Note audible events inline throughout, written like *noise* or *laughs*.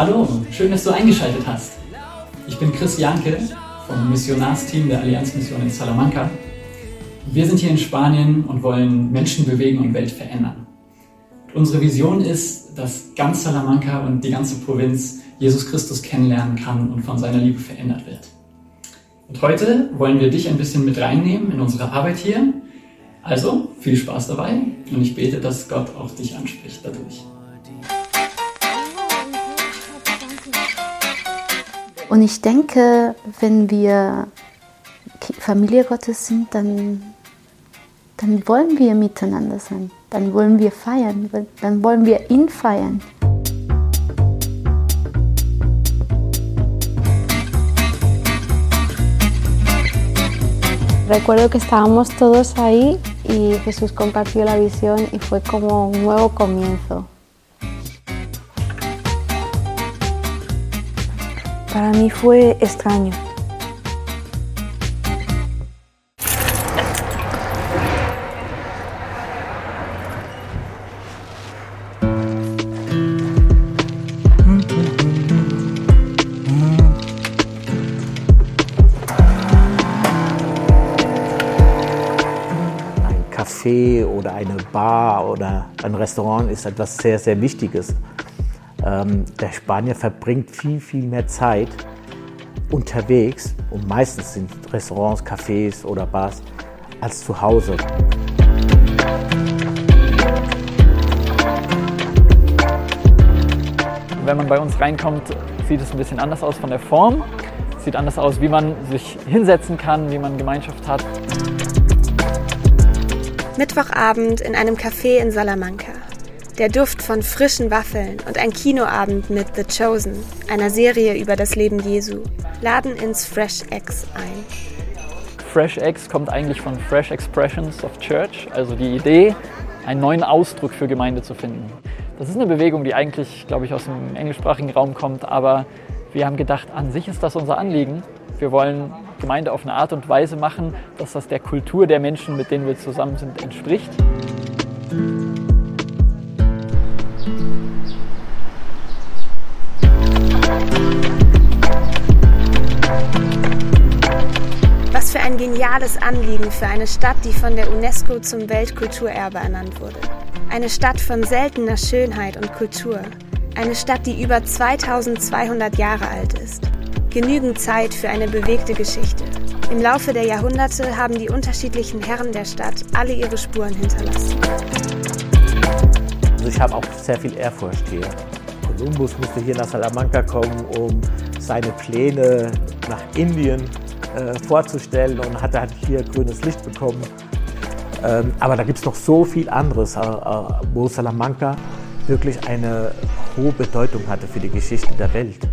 Hallo, schön, dass du eingeschaltet hast. Ich bin Chris Janke vom Missionarsteam der Allianzmission in Salamanca. Wir sind hier in Spanien und wollen Menschen bewegen und Welt verändern. Unsere Vision ist, dass ganz Salamanca und die ganze Provinz Jesus Christus kennenlernen kann und von seiner Liebe verändert wird. Und heute wollen wir dich ein bisschen mit reinnehmen in unsere Arbeit hier. Also viel Spaß dabei und ich bete, dass Gott auch dich anspricht dadurch. Und ich denke, wenn wir Familie Gottes sind, dann, dann wollen wir miteinander sein. Dann wollen wir feiern. Dann wollen wir ihn feiern. Recuerdo que estábamos todos ahí y Jesús compartió la visión y fue como un nuevo comienzo. Para mí fue extraño. Café oder eine Bar oder ein Restaurant ist etwas sehr, sehr Wichtiges. Ähm, der Spanier verbringt viel, viel mehr Zeit unterwegs und meistens sind Restaurants, Cafés oder Bars als zu Hause. Wenn man bei uns reinkommt, sieht es ein bisschen anders aus von der Form. Sieht anders aus, wie man sich hinsetzen kann, wie man Gemeinschaft hat. Mittwochabend in einem Café in Salamanca. Der Duft von frischen Waffeln und ein Kinoabend mit The Chosen, einer Serie über das Leben Jesu, laden ins Fresh X ein. Fresh X kommt eigentlich von Fresh Expressions of Church, also die Idee, einen neuen Ausdruck für Gemeinde zu finden. Das ist eine Bewegung, die eigentlich, glaube ich, aus dem englischsprachigen Raum kommt, aber wir haben gedacht, an sich ist das unser Anliegen. Wir wollen Gemeinde auf eine Art und Weise machen, dass das der Kultur der Menschen, mit denen wir zusammen sind, entspricht. Geniales Anliegen für eine Stadt, die von der UNESCO zum Weltkulturerbe ernannt wurde. Eine Stadt von seltener Schönheit und Kultur. Eine Stadt, die über 2200 Jahre alt ist. Genügend Zeit für eine bewegte Geschichte. Im Laufe der Jahrhunderte haben die unterschiedlichen Herren der Stadt alle ihre Spuren hinterlassen. Also ich habe auch sehr viel Ehrfurcht hier. Kolumbus musste hier nach Salamanca kommen, um seine Pläne nach Indien äh, vorzustellen und hat halt hier grünes Licht bekommen. Ähm, aber da gibt es noch so viel anderes, äh, äh, wo Salamanca wirklich eine hohe Bedeutung hatte für die Geschichte der Welt.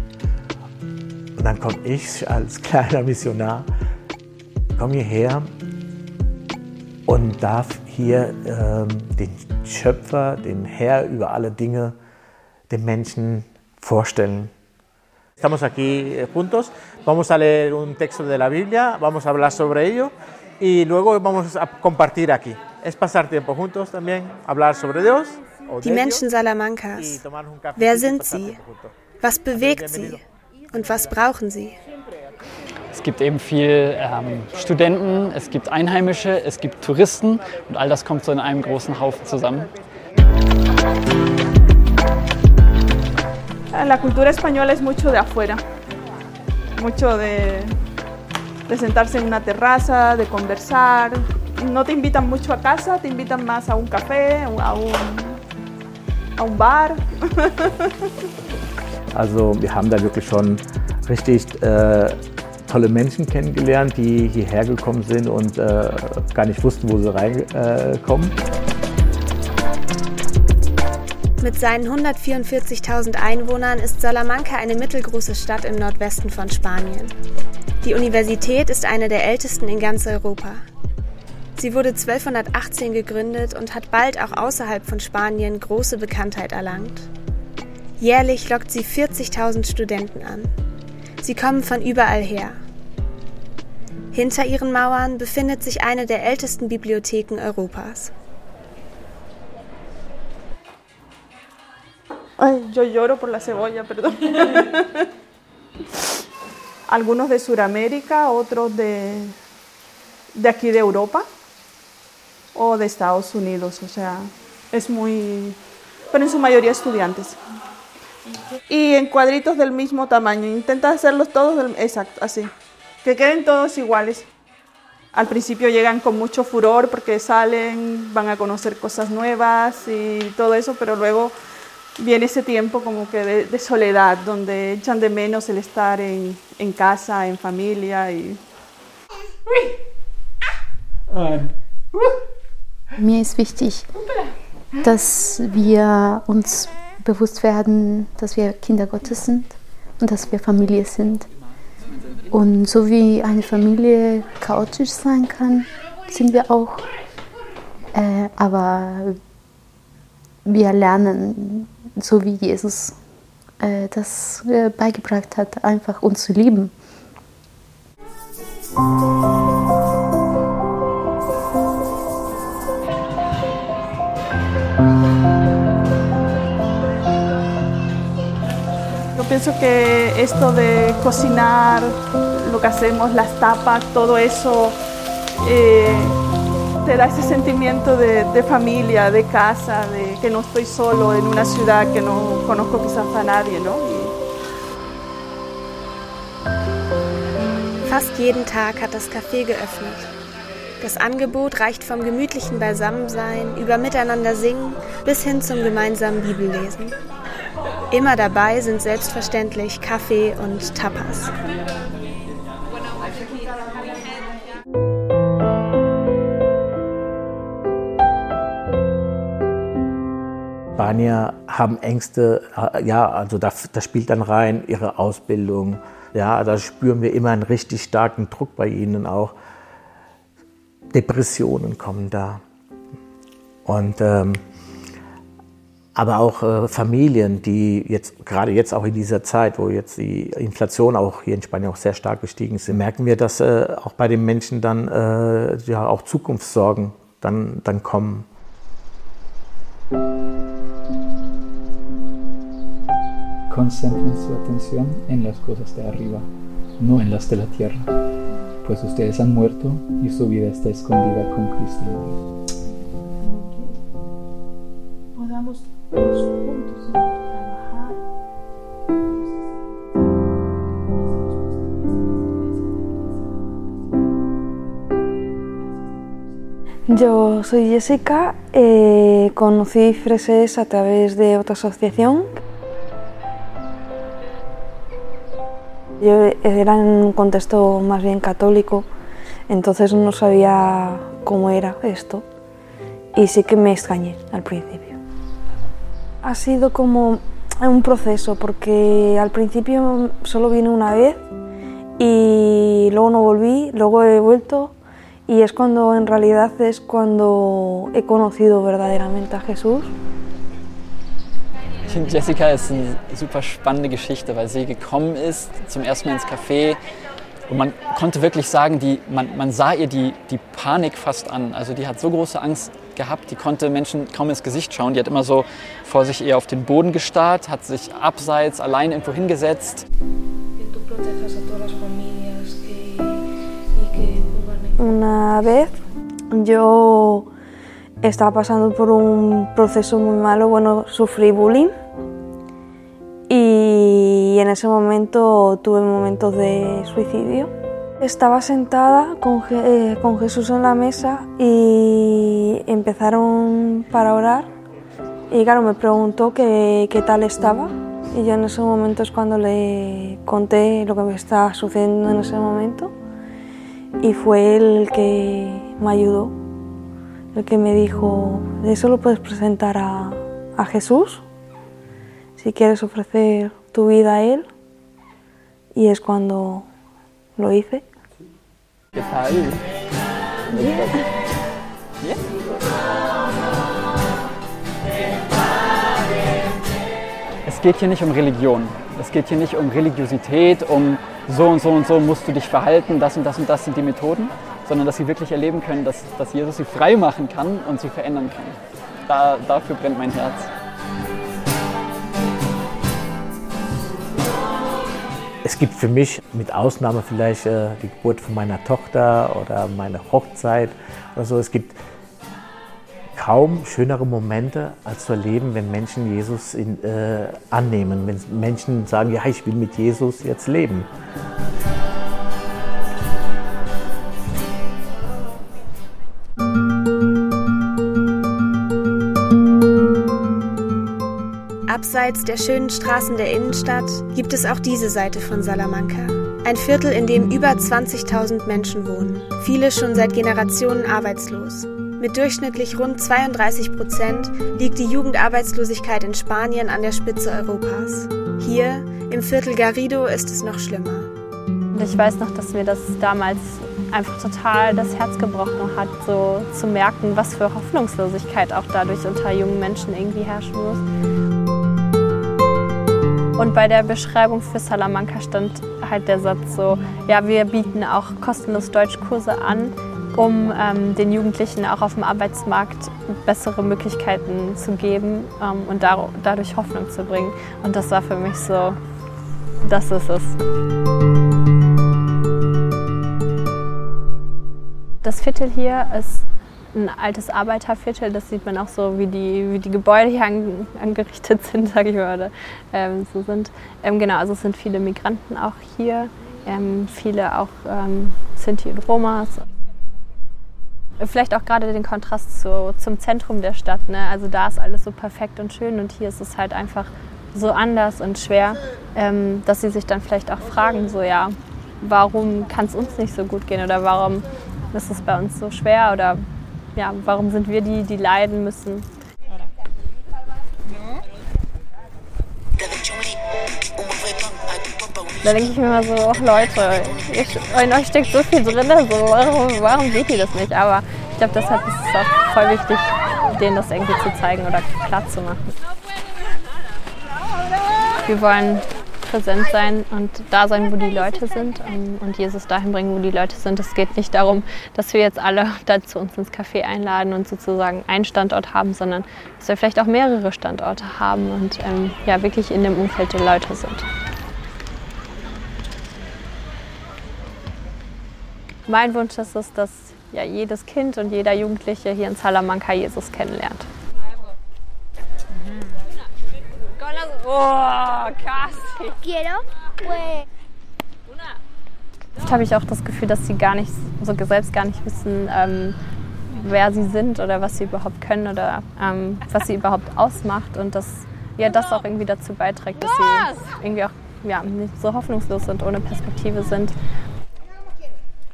Und dann komme ich als *laughs* kleiner Missionar, komme hierher und darf hier ähm, den Schöpfer, den Herr über alle Dinge, den Menschen vorstellen. Estamos aquí eh, juntos, vamos a leer un texto de la Biblia, vamos a hablar sobre ello y luego vamos a compartir aquí. Es pasar tiempo juntos también, hablar sobre Dios. Die Menschen Salamancas. Wer sind sie? Was bewegt sie? Und was brauchen sie? Es gibt eben viel ähm, Studenten, es gibt Einheimische, es gibt Touristen und all das kommt so in einem großen Haufen zusammen. La cultura española es mucho de afuera, mucho de, de sentarse en una terraza, de conversar. No te invitan mucho a casa, te invitan más a un café, a un, a un bar. *laughs* Also wir haben da wirklich schon richtig äh, tolle Menschen kennengelernt, die hierher gekommen sind und äh, gar nicht wussten, wo sie reinkommen. Mit seinen 144.000 Einwohnern ist Salamanca eine mittelgroße Stadt im Nordwesten von Spanien. Die Universität ist eine der ältesten in ganz Europa. Sie wurde 1218 gegründet und hat bald auch außerhalb von Spanien große Bekanntheit erlangt. Jährlich lockt sie 40.000 Studenten an. Sie kommen von überall her. Hinter ihren Mauern befindet sich eine der ältesten Bibliotheken Europas. Ay, yo lloro por la cebolla, perdón. *laughs* Algunos de Sudamérica, otros de, de aquí de Europa o de Estados Unidos, o sea, es muy, pero en su mayoría estudiantes. Y en cuadritos del mismo tamaño, intenta hacerlos todos, del, exacto, así, que queden todos iguales. Al principio llegan con mucho furor porque salen, van a conocer cosas nuevas y todo eso, pero luego viene ese tiempo como que de, de soledad, donde echan de menos el estar en, en casa, en familia y... Mir ist wichtig, dass wir uns bewusst werden, dass wir Kinder Gottes sind und dass wir Familie sind. Und so wie eine Familie chaotisch sein kann, sind wir auch. Äh, aber wir lernen, so wie Jesus äh, das äh, beigebracht hat, einfach uns zu lieben. Yo pienso que esto de cocinar, lo que hacemos, las tapas, todo eso, eh, te da ese sentimiento de, de, familia, de casa, de que no estoy solo en una ciudad que no conozco quizás a nadie, ¿no? Fast jeden Tag hat das Café geöffnet. Das Angebot reicht vom gemütlichen Beisammensein über Miteinander singen bis hin zum gemeinsamen Bibellesen. Immer dabei sind selbstverständlich Kaffee und Tapas. Spanier haben Ängste, ja, also da, da spielt dann rein ihre Ausbildung. Ja, da spüren wir immer einen richtig starken Druck bei ihnen auch. Depressionen kommen da. Und ähm, aber auch äh, Familien, die jetzt gerade jetzt auch in dieser Zeit, wo jetzt die Inflation auch hier in Spanien auch sehr stark gestiegen ist, merken wir, dass äh, auch bei den Menschen dann äh, ja auch Zukunftssorgen dann, dann kommen. Concentren su atención en las cosas de arriba, no en las de la tierra, pues ustedes han muerto y su vida está escondida con Cristo en Dios. Podamos todos juntos trabajar. Yo soy Jessica, eh, conocí Freses a través de otra asociación. Yo era en un contexto más bien católico, entonces no sabía cómo era esto y sí que me extrañé al principio. Ha sido como un proceso porque al principio solo vine una vez y luego no volví, luego he vuelto y es cuando en realidad es cuando he conocido verdaderamente a Jesús. Jessica ist eine super spannende Geschichte, weil sie gekommen ist zum ersten Mal ins Café und man konnte wirklich sagen, die, man, man sah ihr die, die Panik fast an. Also die hat so große Angst gehabt, die konnte Menschen kaum ins Gesicht schauen. Die hat immer so vor sich eher auf den Boden gestarrt, hat sich abseits allein irgendwo hingesetzt. Una vez yo estaba pasando por un proceso muy malo, bueno, sufrí bullying y en ese momento tuve momentos de suicidio. Estaba sentada con, eh, Jesús en la mesa y empezaron para orar y claro, me preguntó qué, qué tal estaba y yo en ese momento es cuando le conté lo que me estaba sucediendo en ese momento y fue él el que me ayudó, el que me dijo, eso lo puedes presentar a, a Jesús si quieres ofrecer tu vida a Él. Y es cuando lo hice. ¿Qué tal? Bien. Es geht hier nicht um Religion. Es geht hier nicht um Religiosität, um so und so und so musst du dich verhalten, das und das und das sind die Methoden, sondern dass sie wirklich erleben können, dass, dass Jesus sie frei machen kann und sie verändern kann. Da, dafür brennt mein Herz. Es gibt für mich, mit Ausnahme vielleicht äh, die Geburt von meiner Tochter oder meine Hochzeit oder so, es gibt kaum schönere Momente als zu erleben, wenn Menschen Jesus in, äh, annehmen, wenn Menschen sagen, ja, ich will mit Jesus jetzt leben. Abseits der schönen Straßen der Innenstadt gibt es auch diese Seite von Salamanca. Ein Viertel, in dem über 20.000 Menschen wohnen. Viele schon seit Generationen arbeitslos. Mit durchschnittlich rund 32 Prozent liegt die Jugendarbeitslosigkeit in Spanien an der Spitze Europas. Hier, im Viertel Garrido, ist es noch schlimmer. Ich weiß noch, dass mir das damals einfach total das Herz gebrochen hat, so zu merken, was für Hoffnungslosigkeit auch dadurch unter jungen Menschen irgendwie herrschen muss. Und bei der Beschreibung für Salamanca stand halt der Satz so, ja, wir bieten auch kostenlos Deutschkurse an, um ähm, den Jugendlichen auch auf dem Arbeitsmarkt bessere Möglichkeiten zu geben ähm, und da, dadurch Hoffnung zu bringen. Und das war für mich so, das ist es. Das Viertel hier ist ein altes Arbeiterviertel. Das sieht man auch so, wie die, wie die Gebäude hier an, angerichtet *laughs* sind, sage ich mal, ähm, so sind. Ähm, genau, also es sind viele Migranten auch hier, ähm, viele auch ähm, Sinti und Romas. Vielleicht auch gerade den Kontrast zu, zum Zentrum der Stadt. Ne? Also da ist alles so perfekt und schön und hier ist es halt einfach so anders und schwer, ähm, dass sie sich dann vielleicht auch fragen, so ja, warum kann es uns nicht so gut gehen oder warum ist es bei uns so schwer oder ja, warum sind wir die, die leiden müssen? Da denke ich mir immer so, ach Leute, in euch steckt so viel drin, so, warum, warum seht ihr das nicht? Aber ich glaube, deshalb ist es auch voll wichtig, denen das irgendwie zu zeigen oder klar zu machen. Wir wollen präsent sein und da sein, wo die Leute sind ähm, und Jesus dahin bringen, wo die Leute sind. Es geht nicht darum, dass wir jetzt alle *laughs* da zu uns ins Café einladen und sozusagen einen Standort haben, sondern dass wir vielleicht auch mehrere Standorte haben und ähm, ja wirklich in dem Umfeld der Leute sind. Mein Wunsch ist es, dass ja, jedes Kind und jeder Jugendliche hier in Salamanca Jesus kennenlernt. Oh, casi. Quiero, Oft habe ich auch das Gefühl, dass sie gar nicht, so selbst gar nicht wissen, ähm, wer sie sind oder was sie überhaupt können oder ähm, was sie überhaupt ausmacht und dass ja, das auch irgendwie dazu beiträgt, dass sie irgendwie auch ja, nicht so hoffnungslos sind, ohne Perspektive sind.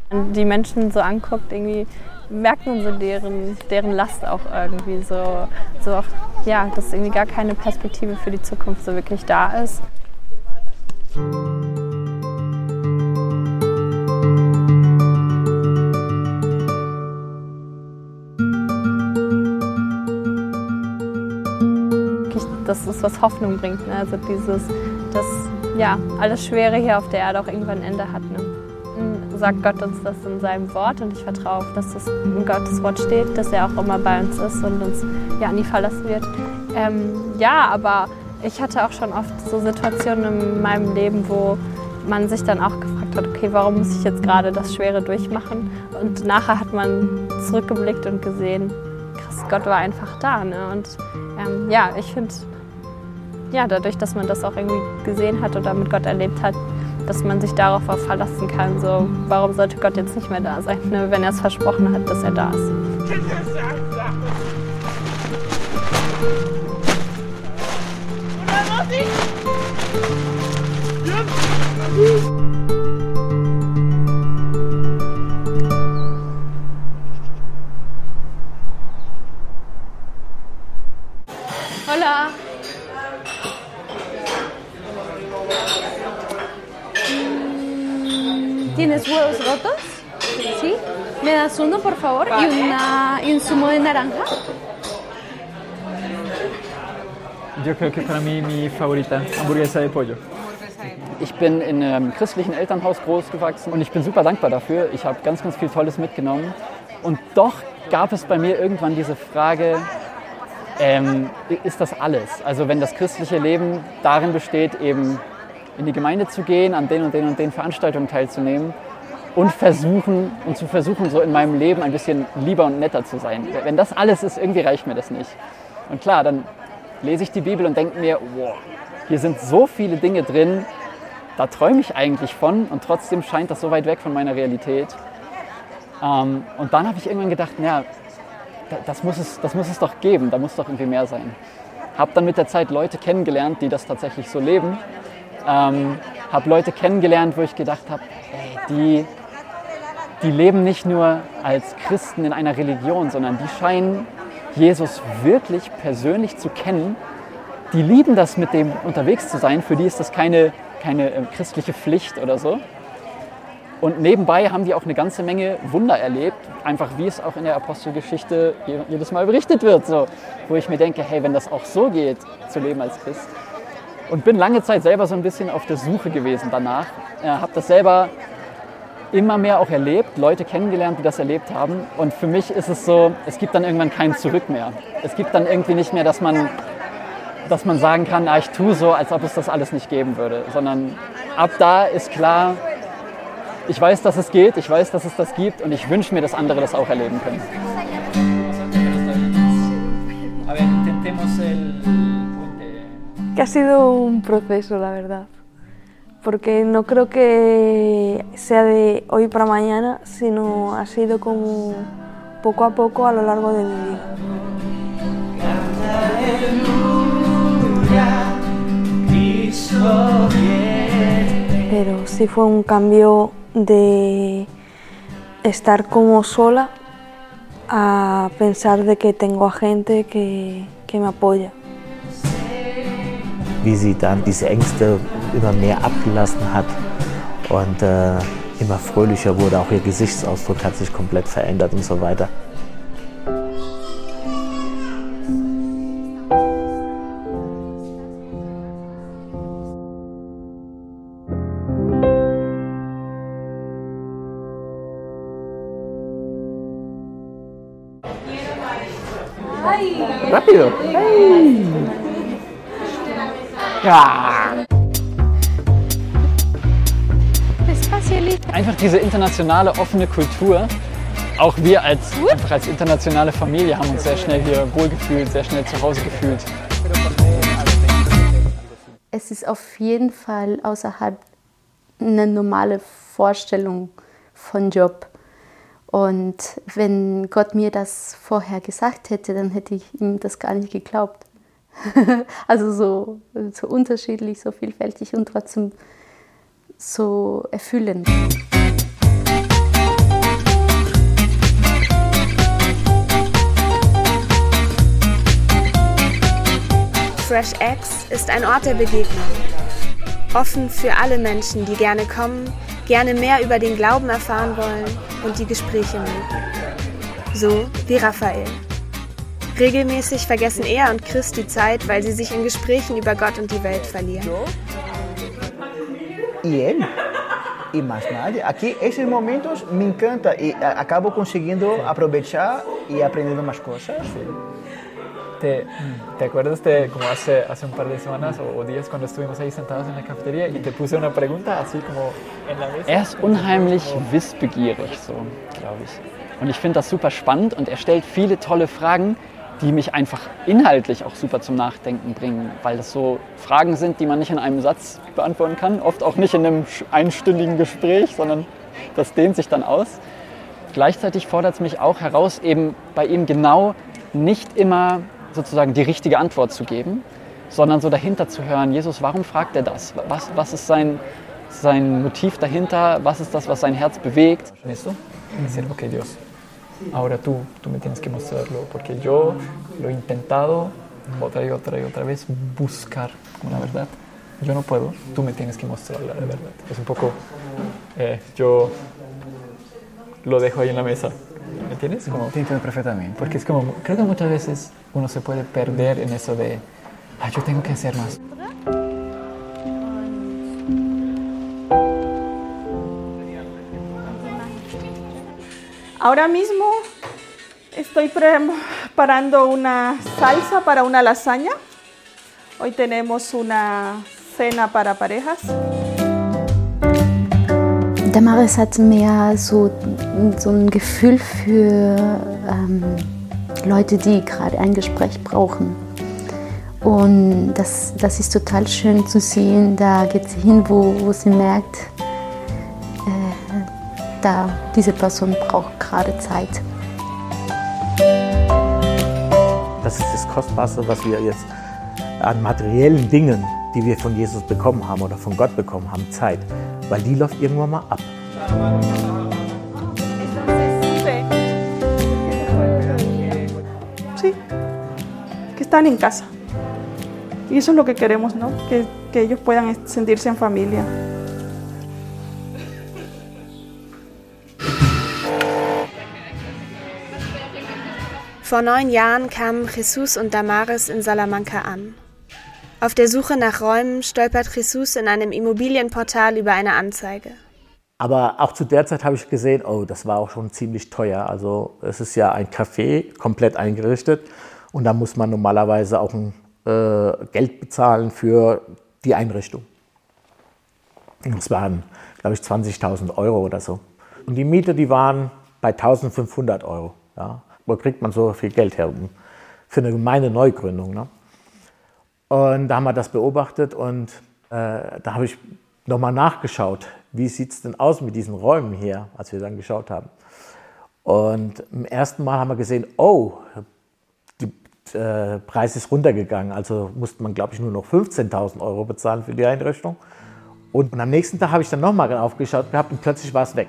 Wenn die Menschen so anguckt, irgendwie merkt man so deren, deren Last auch irgendwie so, so auch, ja, dass irgendwie gar keine Perspektive für die Zukunft so wirklich da ist. Das ist, was Hoffnung bringt. Ne? Also dieses, dass ja, alles Schwere hier auf der Erde auch irgendwann ein Ende hat. Ne? Sagt Gott uns das in seinem Wort und ich vertraue auf, dass das in Gottes Wort steht, dass er auch immer bei uns ist und uns ja nie verlassen wird. Ähm, ja, aber ich hatte auch schon oft so Situationen in meinem Leben, wo man sich dann auch gefragt hat, okay, warum muss ich jetzt gerade das Schwere durchmachen? Und nachher hat man zurückgeblickt und gesehen, krass, Gott war einfach da. Ne? Und ähm, ja, ich finde, ja, dadurch, dass man das auch irgendwie gesehen hat oder mit Gott erlebt hat, dass man sich darauf auch verlassen kann. So, warum sollte Gott jetzt nicht mehr da sein, ne, wenn er es versprochen hat, dass er da ist? Hola. ¿Tienes huevos rotos? ¿Sí? ¿Me das uno, por favor? ¿Y, una, y un zumo de naranja? Yo creo que para mí mi favorita, hamburguesa de pollo. Ich bin in einem christlichen Elternhaus groß gewachsen und ich bin super dankbar dafür. Ich habe ganz, ganz viel Tolles mitgenommen. Und doch gab es bei mir irgendwann diese Frage, ähm, ist das alles? Also wenn das christliche Leben darin besteht, eben in die Gemeinde zu gehen, an den und den und den Veranstaltungen teilzunehmen und versuchen und zu versuchen, so in meinem Leben ein bisschen lieber und netter zu sein. Wenn das alles ist, irgendwie reicht mir das nicht. Und klar, dann lese ich die Bibel und denke mir, wow, hier sind so viele Dinge drin, da träume ich eigentlich von und trotzdem scheint das so weit weg von meiner Realität. Ähm, und dann habe ich irgendwann gedacht, naja, das muss, es, das muss es doch geben, da muss doch irgendwie mehr sein. Habe dann mit der Zeit Leute kennengelernt, die das tatsächlich so leben. Ähm, habe Leute kennengelernt, wo ich gedacht habe, die, die leben nicht nur als Christen in einer Religion, sondern die scheinen Jesus wirklich persönlich zu kennen. Die lieben das, mit dem unterwegs zu sein. Für die ist das keine, keine äh, christliche Pflicht oder so. Und nebenbei haben die auch eine ganze Menge Wunder erlebt, einfach wie es auch in der Apostelgeschichte jedes Mal berichtet wird, so, wo ich mir denke, hey, wenn das auch so geht, zu leben als Christ. Und bin lange Zeit selber so ein bisschen auf der Suche gewesen danach, äh, habe das selber immer mehr auch erlebt, Leute kennengelernt, die das erlebt haben. Und für mich ist es so, es gibt dann irgendwann kein Zurück mehr. Es gibt dann irgendwie nicht mehr, dass man, dass man sagen kann, ah, ich tue so, als ob es das alles nicht geben würde. Sondern ab da ist klar, ich weiß, dass es geht, ich weiß, dass es das gibt und ich wünsche mir, dass andere das auch erleben können. Que ha sido un proceso, la verdad. Porque no creo que sea de hoy para mañana, sino ha sido como poco a poco a lo largo de mi vida. Pero sí fue un cambio de estar como sola a pensar de que tengo a gente que, que me apoya. Wie sie dann diese Ängste immer mehr abgelassen hat und äh, immer fröhlicher wurde, auch ihr Gesichtsausdruck hat sich komplett verändert und so weiter. Internationale offene Kultur. Auch wir als, einfach als internationale Familie haben uns sehr schnell hier wohlgefühlt, sehr schnell zu Hause gefühlt. Es ist auf jeden Fall außerhalb eine normale Vorstellung von Job. Und wenn Gott mir das vorher gesagt hätte, dann hätte ich ihm das gar nicht geglaubt. *laughs* also so, so unterschiedlich, so vielfältig und trotzdem so erfüllend. Fresh X ist ein Ort der Begegnung. Offen für alle Menschen, die gerne kommen, gerne mehr über den Glauben erfahren wollen und die Gespräche mögen. So wie Raphael. Regelmäßig vergessen er und Chris die Zeit, weil sie sich in Gesprächen über Gott und die Welt verlieren. y él y más nadie. Aquí esos momentos me encanta y a- acabo consiguiendo aprovechar y aprendiendo más cosas. ¿Te, te acuerdas de como hace, hace un par de semanas o, o días cuando estuvimos ahí sentados en la cafetería y te puse una pregunta así como en la mesa? Er ist unheimlich wissbegierig, so, glaube ich. Und ich finde das super spannend und er stellt viele tolle Fragen, die mich einfach inhaltlich auch super zum Nachdenken bringen, weil das so Fragen sind, die man nicht in einem Satz beantworten kann, oft auch nicht in einem einstündigen Gespräch, sondern das dehnt sich dann aus. Gleichzeitig fordert es mich auch heraus, eben bei ihm genau nicht immer sozusagen die richtige Antwort zu geben, sondern so dahinter zu hören, Jesus, warum fragt er das? Was, was ist sein, sein Motiv dahinter? Was ist das, was sein Herz bewegt? eso decir, ok Dios, ahora tú, tú me tienes que mostrarlo, porque yo lo he intentado otra y otra y otra vez buscar la verdad. Yo no puedo, tú me tienes que mostrar la verdad. Es un poco, eh, yo lo dejo ahí en la mesa, ¿me entiendes? Como, Te entiendo perfectamente. porque es como, creo que muchas veces uno se puede perder en eso de, ah, yo tengo que hacer más. Ahora mismo estoy preparando una salsa para una lasaña. Hoy tenemos una cena para parejas. Damaris hat mehr so, so ein Gefühl für ähm, Leute, die gerade ein Gespräch brauchen. Und das, das ist total schön zu sehen. Da geht sie hin, wo, wo sie merkt, äh, da diese Person braucht gerade Zeit. Das ist das Kostbarste, was wir jetzt an materiellen Dingen, die wir von Jesus bekommen haben oder von Gott bekommen haben, Zeit. Weil die läuft irgendwann mal ab. Están en casa. Y eso es lo que queremos, ¿no? Que, que ellos puedan sentirse en familia. Vor neun Jahren kamen Jesus und Damaris in Salamanca an. Auf der Suche nach Räumen stolpert Jesus in einem Immobilienportal über eine Anzeige. Aber auch zu der Zeit habe ich gesehen, oh, das war auch schon ziemlich teuer. Also es ist ja ein Café, komplett eingerichtet. Und da muss man normalerweise auch ein, äh, Geld bezahlen für die Einrichtung. Das waren, glaube ich, 20.000 Euro oder so. Und die Miete, die waren bei 1.500 Euro. Ja. Wo kriegt man so viel Geld her für eine gemeine Neugründung? Ne? Und da haben wir das beobachtet und äh, da habe ich nochmal nachgeschaut, wie sieht es denn aus mit diesen Räumen hier, als wir dann geschaut haben. Und im ersten Mal haben wir gesehen, oh, äh, Preis ist runtergegangen. Also musste man, glaube ich, nur noch 15.000 Euro bezahlen für die Einrichtung. Und, und am nächsten Tag habe ich dann nochmal aufgeschaut gehabt und plötzlich war es weg.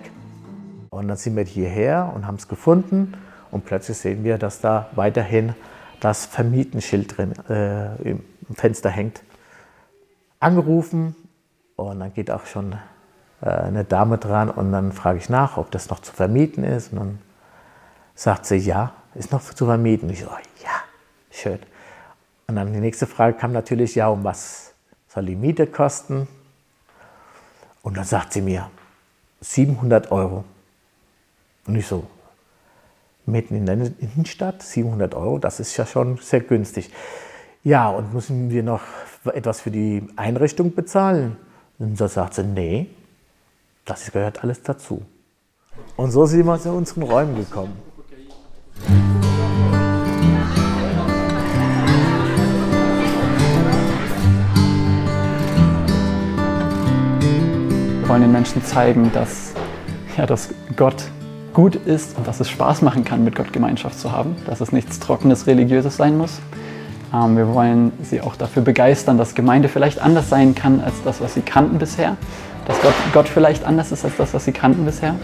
Und dann sind wir hierher und haben es gefunden und plötzlich sehen wir, dass da weiterhin das Vermietenschild drin äh, im Fenster hängt. Angerufen und dann geht auch schon äh, eine Dame dran und dann frage ich nach, ob das noch zu vermieten ist. Und dann sagt sie, ja, ist noch zu vermieten. Ich so, ja, schön. Und dann die nächste Frage kam natürlich, ja, um was soll die Miete kosten? Und dann sagt sie mir, 700 Euro. Und ich so, mitten in der Innenstadt, 700 Euro, das ist ja schon sehr günstig. Ja, und müssen wir noch etwas für die Einrichtung bezahlen? Und so sagt sie, nee, das gehört alles dazu. Und so sind wir zu unseren Räumen gekommen. Wollen den Menschen zeigen, dass, ja, dass Gott gut ist und dass es Spaß machen kann, mit Gott Gemeinschaft zu haben, dass es nichts Trockenes, Religiöses sein muss. Ähm, wir wollen sie auch dafür begeistern, dass Gemeinde vielleicht anders sein kann als das, was sie kannten bisher, dass Gott, Gott vielleicht anders ist als das, was sie kannten bisher.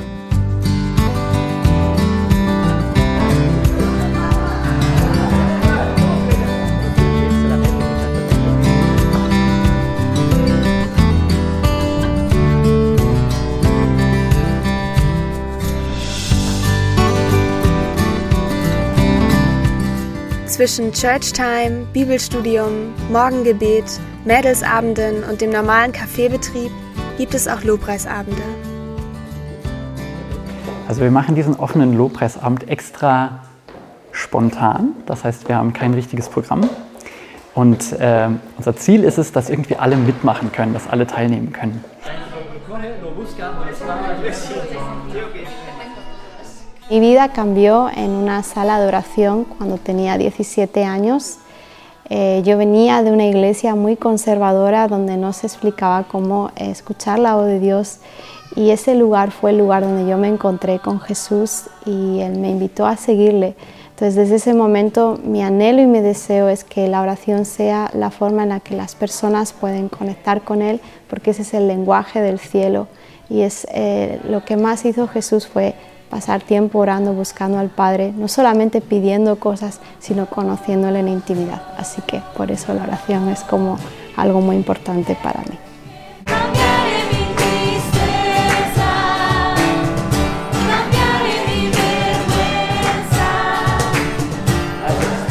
Zwischen Churchtime, Bibelstudium, Morgengebet, Mädelsabenden und dem normalen Kaffeebetrieb gibt es auch Lobpreisabende. Also wir machen diesen offenen Lobpreisabend extra spontan. Das heißt, wir haben kein richtiges Programm. Und äh, unser Ziel ist es, dass irgendwie alle mitmachen können, dass alle teilnehmen können. Mi vida cambió en una sala de oración cuando tenía 17 años. Eh, yo venía de una iglesia muy conservadora donde no se explicaba cómo escuchar la voz de Dios y ese lugar fue el lugar donde yo me encontré con Jesús y Él me invitó a seguirle. Entonces desde ese momento mi anhelo y mi deseo es que la oración sea la forma en la que las personas pueden conectar con Él porque ese es el lenguaje del cielo y es eh, lo que más hizo Jesús fue pasar tiempo orando, buscando al Padre, no solamente pidiendo cosas, sino conociéndole en intimidad. Así que por eso la oración es como algo muy importante para mí.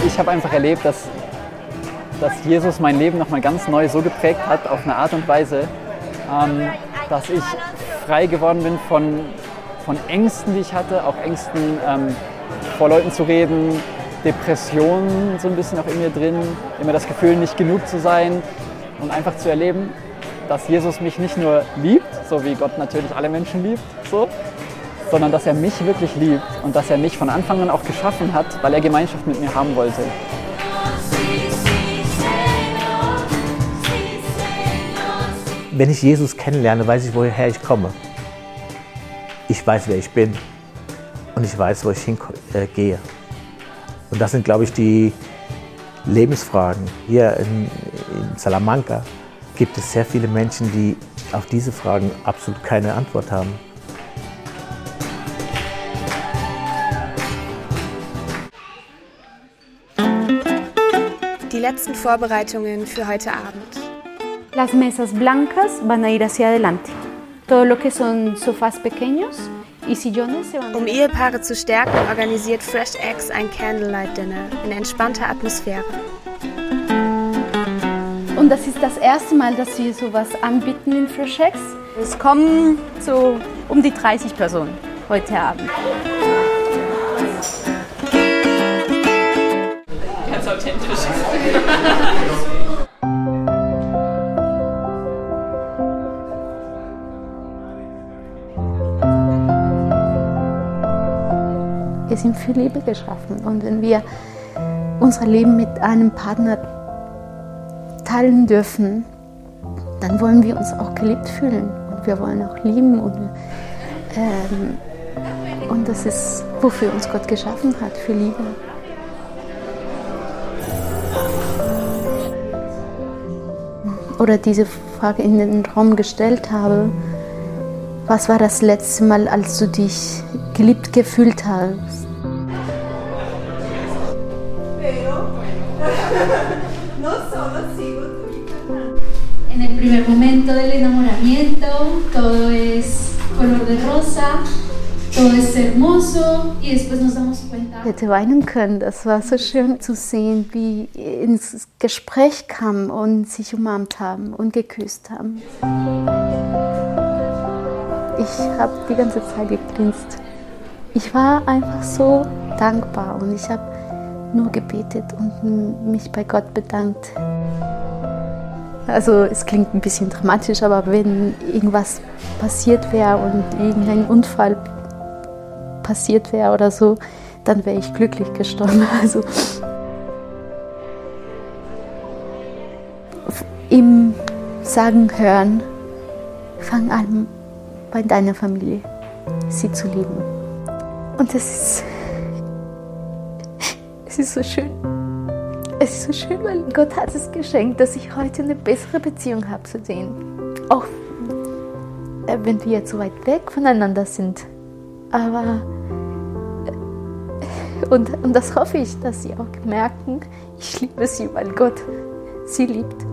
Ich habe einfach erlebt, dass, dass Jesus mein Leben nochmal ganz neu so geprägt hat, auf eine Art und Weise, ähm, dass ich frei geworden bin von von Ängsten, die ich hatte, auch Ängsten ähm, vor Leuten zu reden, Depressionen so ein bisschen auch in mir drin, immer das Gefühl, nicht genug zu sein. und einfach zu erleben, dass Jesus mich nicht nur liebt, so wie Gott natürlich alle Menschen liebt, so, sondern dass er mich wirklich liebt und dass er mich von Anfang an auch geschaffen hat, weil er Gemeinschaft mit mir haben wollte. Wenn ich Jesus kennenlerne, weiß ich, woher ich komme. Ich weiß, wer ich bin und ich weiß, wo ich hingehe. Äh, und das sind, glaube ich, die Lebensfragen. Hier in, in Salamanca gibt es sehr viele Menschen, die auf diese Fragen absolut keine Antwort haben. Die letzten Vorbereitungen für heute Abend. Las mesas blancas van a ir hacia adelante. Todo lo que son sofás pequeños y sillones se van Um Ehepaare zu stärken, organisiert Fresh Eggs ein Candlelight Dinner in entspannter Atmosphäre. Und das ist das erste Mal, dass wir sowas anbieten in Fresh Eggs. Es kommen so um die 30 Personen heute Abend. Ganz authentisch. Für Liebe geschaffen und wenn wir unser Leben mit einem Partner teilen dürfen, dann wollen wir uns auch geliebt fühlen und wir wollen auch lieben und, ähm, und das ist, wofür uns Gott geschaffen hat, für Liebe. Oder diese Frage in den Raum gestellt habe, was war das letzte Mal, als du dich geliebt gefühlt hast? *laughs* En el primer momento del enamoramiento, todo es color de rosa, todo es hermoso y después nos damos cuenta. hätte weinen können. Das war so schön zu sehen, wie ins Gespräch kamen und sich umarmt haben und geküsst haben. Ich habe die ganze Zeit gegrinst. Ich war einfach so dankbar und ich habe nur gebetet und mich bei Gott bedankt. Also es klingt ein bisschen dramatisch, aber wenn irgendwas passiert wäre und irgendein Unfall passiert wäre oder so, dann wäre ich glücklich gestorben. *laughs* Also ihm sagen hören, fang an bei deiner Familie, sie zu lieben. Und es ist, ist so schön. Es ist so schön, weil Gott hat es geschenkt, dass ich heute eine bessere Beziehung habe zu denen. Auch äh, wenn wir jetzt so weit weg voneinander sind. Aber äh, und, und das hoffe ich, dass sie auch merken, ich liebe sie, weil Gott sie liebt.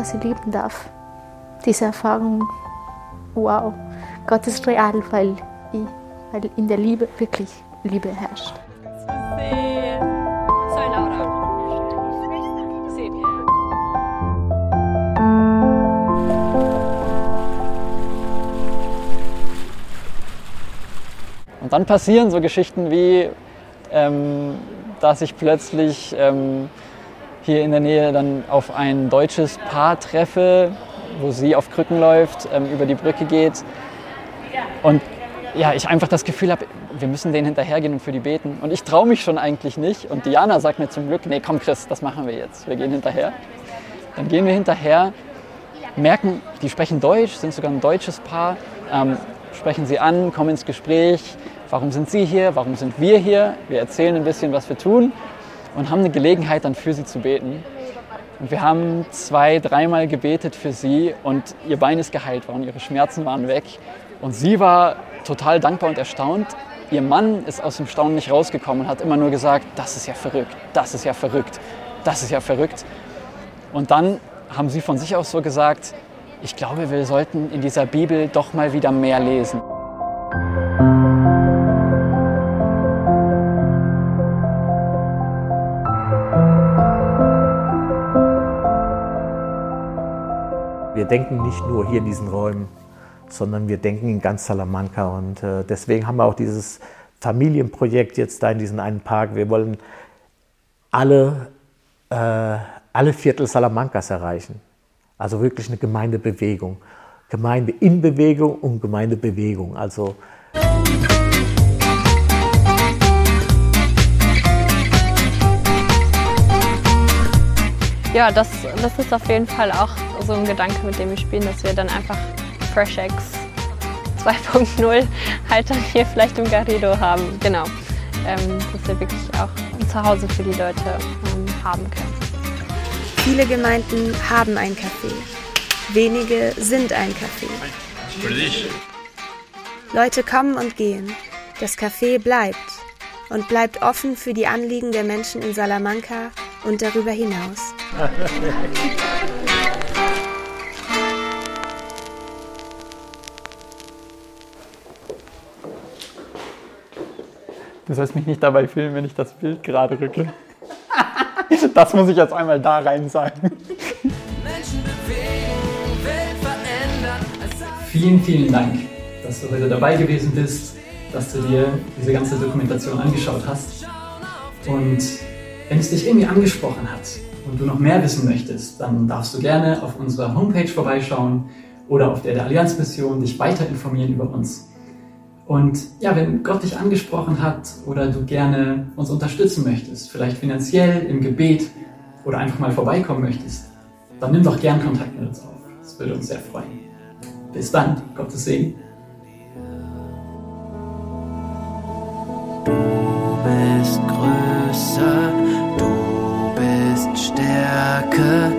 Dass sie lieben darf. Diese Erfahrung, wow, Gott ist real, weil, weil in der Liebe wirklich Liebe herrscht. Und dann passieren so Geschichten wie, ähm, dass ich plötzlich ähm, hier in der Nähe dann auf ein deutsches Paar treffe, wo sie auf Krücken läuft, ähm, über die Brücke geht. Und ja, ich einfach das Gefühl habe, wir müssen denen hinterhergehen und für die beten. Und ich traue mich schon eigentlich nicht. Und Diana sagt mir zum Glück, nee, komm Chris, das machen wir jetzt. Wir gehen hinterher. Dann gehen wir hinterher, merken, die sprechen Deutsch, sind sogar ein deutsches Paar, ähm, sprechen sie an, kommen ins Gespräch. Warum sind sie hier? Warum sind wir hier? Wir erzählen ein bisschen, was wir tun und haben eine Gelegenheit, dann für sie zu beten. Und wir haben zwei, dreimal gebetet für sie und ihr Bein ist geheilt worden, ihre Schmerzen waren weg. Und sie war total dankbar und erstaunt. Ihr Mann ist aus dem Staunen nicht rausgekommen und hat immer nur gesagt, das ist ja verrückt, das ist ja verrückt, das ist ja verrückt. Und dann haben sie von sich aus so gesagt, ich glaube, wir sollten in dieser Bibel doch mal wieder mehr lesen. Denken nicht nur hier in diesen Räumen, sondern wir denken in ganz Salamanca. Und äh, deswegen haben wir auch dieses Familienprojekt jetzt da in diesem einen Park. Wir wollen alle, äh, alle Viertel Salamancas erreichen. Also wirklich eine Gemeindebewegung. Gemeinde in Bewegung und Gemeindebewegung. Also ja, das, das ist auf jeden Fall auch so ein Gedanke, mit dem wir spielen, dass wir dann einfach Fresh Eggs 2.0 halt dann hier vielleicht im Garrido haben. Genau. Ähm, dass wir wirklich auch ein Zuhause für die Leute ähm, haben können. Viele Gemeinden haben ein Café. Wenige sind ein Café. Für dich. Leute kommen und gehen. Das Café bleibt und bleibt offen für die Anliegen der Menschen in Salamanca und darüber hinaus. *laughs* Du sollst mich nicht dabei filmen, wenn ich das Bild gerade rücke. *laughs* Das muss ich jetzt einmal da rein sagen. Vielen, vielen Dank, dass du heute dabei gewesen bist, dass du dir diese ganze Dokumentation angeschaut hast. Und wenn es dich irgendwie angesprochen hat und du noch mehr wissen möchtest, dann darfst du gerne auf unserer Homepage vorbeischauen oder auf der der Allianzmission dich weiter informieren über uns. Und ja, wenn Gott dich angesprochen hat oder du gerne uns unterstützen möchtest, vielleicht finanziell, im Gebet oder einfach mal vorbeikommen möchtest, dann nimm doch gern Kontakt mit uns auf. Das würde uns sehr freuen. Bis dann, Gottes Segen. Du bist größer, du bist stärker,